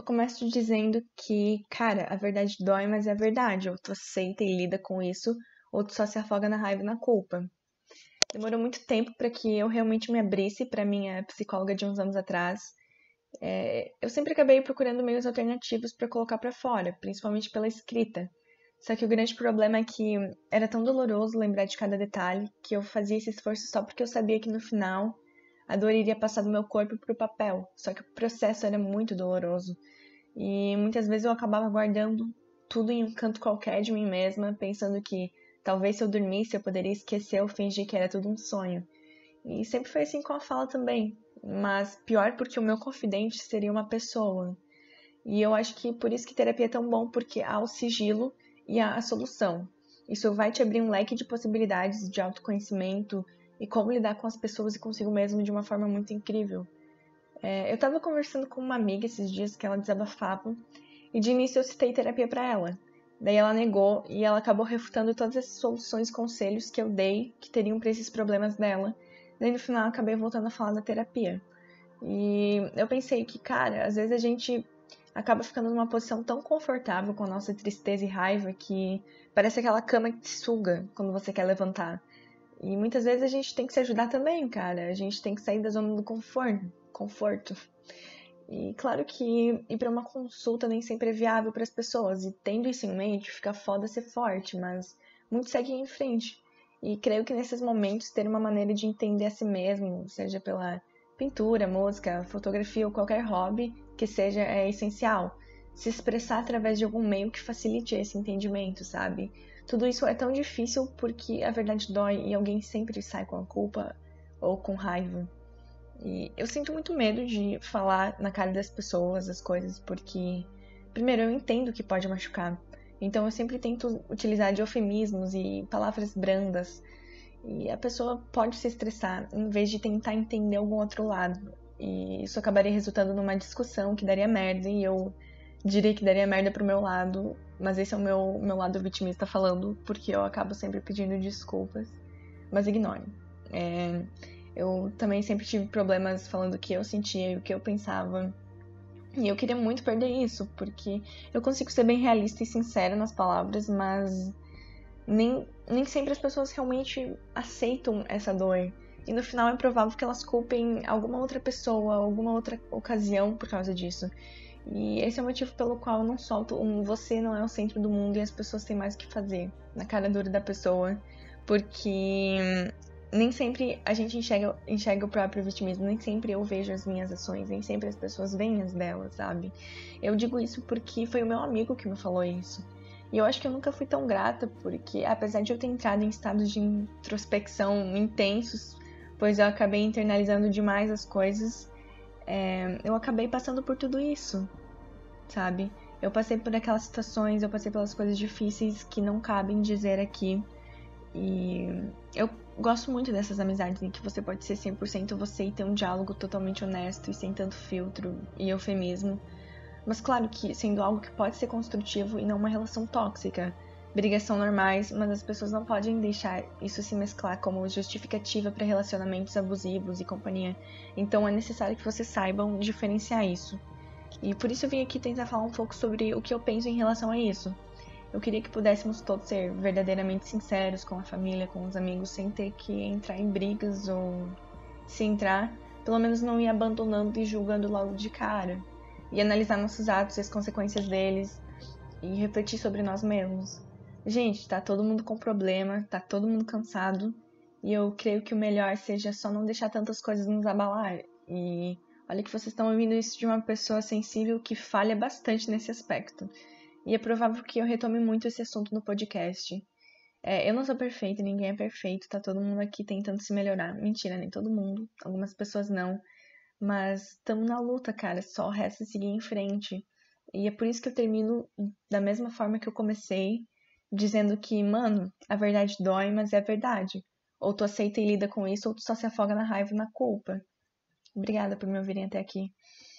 eu começo dizendo que, cara, a verdade dói, mas é a verdade. Ou tu aceita e lida com isso, ou tu só se afoga na raiva e na culpa. Demorou muito tempo para que eu realmente me abrisse para minha psicóloga de uns anos atrás. É, eu sempre acabei procurando meios alternativos para colocar para fora, principalmente pela escrita. Só que o grande problema é que era tão doloroso lembrar de cada detalhe que eu fazia esse esforço só porque eu sabia que no final a dor iria passar do meu corpo para o papel. Só que o processo era muito doloroso e muitas vezes eu acabava guardando tudo em um canto qualquer de mim mesma, pensando que talvez se eu dormisse eu poderia esquecer ou fingir que era tudo um sonho. E sempre foi assim com a fala também, mas pior porque o meu confidente seria uma pessoa. E eu acho que por isso que terapia é tão bom, porque há o sigilo e a, a solução. Isso vai te abrir um leque de possibilidades de autoconhecimento e como lidar com as pessoas e consigo mesmo de uma forma muito incrível. É, eu estava conversando com uma amiga esses dias que ela desabafava e de início eu citei terapia para ela. Daí ela negou e ela acabou refutando todas as soluções e conselhos que eu dei que teriam para esses problemas dela. Daí no final eu acabei voltando a falar da terapia. E eu pensei que, cara, às vezes a gente acaba ficando numa posição tão confortável com a nossa tristeza e raiva que parece aquela cama que te suga quando você quer levantar. E muitas vezes a gente tem que se ajudar também, cara. A gente tem que sair da zona do conforto. conforto. E claro que ir para uma consulta nem sempre é viável para as pessoas. E tendo isso em mente, fica foda ser forte, mas muitos seguem em frente. E creio que nesses momentos ter uma maneira de entender a si mesmo, seja pela pintura, música, fotografia ou qualquer hobby que seja é essencial. Se expressar através de algum meio que facilite esse entendimento, sabe? Tudo isso é tão difícil porque a verdade dói e alguém sempre sai com a culpa ou com raiva. E eu sinto muito medo de falar na cara das pessoas as coisas porque, primeiro, eu entendo que pode machucar. Então eu sempre tento utilizar de eufemismos e palavras brandas e a pessoa pode se estressar em vez de tentar entender algum outro lado. E isso acabaria resultando numa discussão que daria merda e eu diria que daria merda pro meu lado, mas esse é o meu, meu lado vitimista falando, porque eu acabo sempre pedindo desculpas, mas ignore. É, eu também sempre tive problemas falando o que eu sentia e o que eu pensava. E eu queria muito perder isso, porque eu consigo ser bem realista e sincera nas palavras, mas nem, nem sempre as pessoas realmente aceitam essa dor. E no final é provável que elas culpem alguma outra pessoa, alguma outra ocasião por causa disso. E esse é o motivo pelo qual eu não solto um você não é o centro do mundo e as pessoas têm mais o que fazer na cara dura da pessoa. Porque nem sempre a gente enxerga, enxerga o próprio vitimismo, nem sempre eu vejo as minhas ações, nem sempre as pessoas veem as delas, sabe? Eu digo isso porque foi o meu amigo que me falou isso. E eu acho que eu nunca fui tão grata, porque apesar de eu ter entrado em estados de introspecção intensos, pois eu acabei internalizando demais as coisas, é, eu acabei passando por tudo isso, sabe? Eu passei por aquelas situações, eu passei pelas coisas difíceis que não cabem dizer aqui. E eu gosto muito dessas amizades em que você pode ser 100% você e ter um diálogo totalmente honesto e sem tanto filtro e eufemismo. Mas claro que sendo algo que pode ser construtivo e não uma relação tóxica. Brigas são normais, mas as pessoas não podem deixar isso se mesclar como justificativa para relacionamentos abusivos e companhia. Então é necessário que vocês saibam diferenciar isso. E por isso eu vim aqui tentar falar um pouco sobre o que eu penso em relação a isso. Eu queria que pudéssemos todos ser verdadeiramente sinceros com a família, com os amigos, sem ter que entrar em brigas ou se entrar, pelo menos não ir abandonando e julgando logo de cara e analisar nossos atos e as consequências deles e refletir sobre nós mesmos. Gente, tá todo mundo com problema, tá todo mundo cansado e eu creio que o melhor seja só não deixar tantas coisas nos abalar. E olha que vocês estão ouvindo isso de uma pessoa sensível que falha bastante nesse aspecto. E é provável que eu retome muito esse assunto no podcast. É, eu não sou perfeita, ninguém é perfeito, tá todo mundo aqui tentando se melhorar. Mentira, nem todo mundo, algumas pessoas não. Mas estamos na luta, cara. Só resta seguir em frente. E é por isso que eu termino da mesma forma que eu comecei, dizendo que, mano, a verdade dói, mas é a verdade. Ou tu aceita e lida com isso, ou tu só se afoga na raiva e na culpa. Obrigada por me ouvirem até aqui.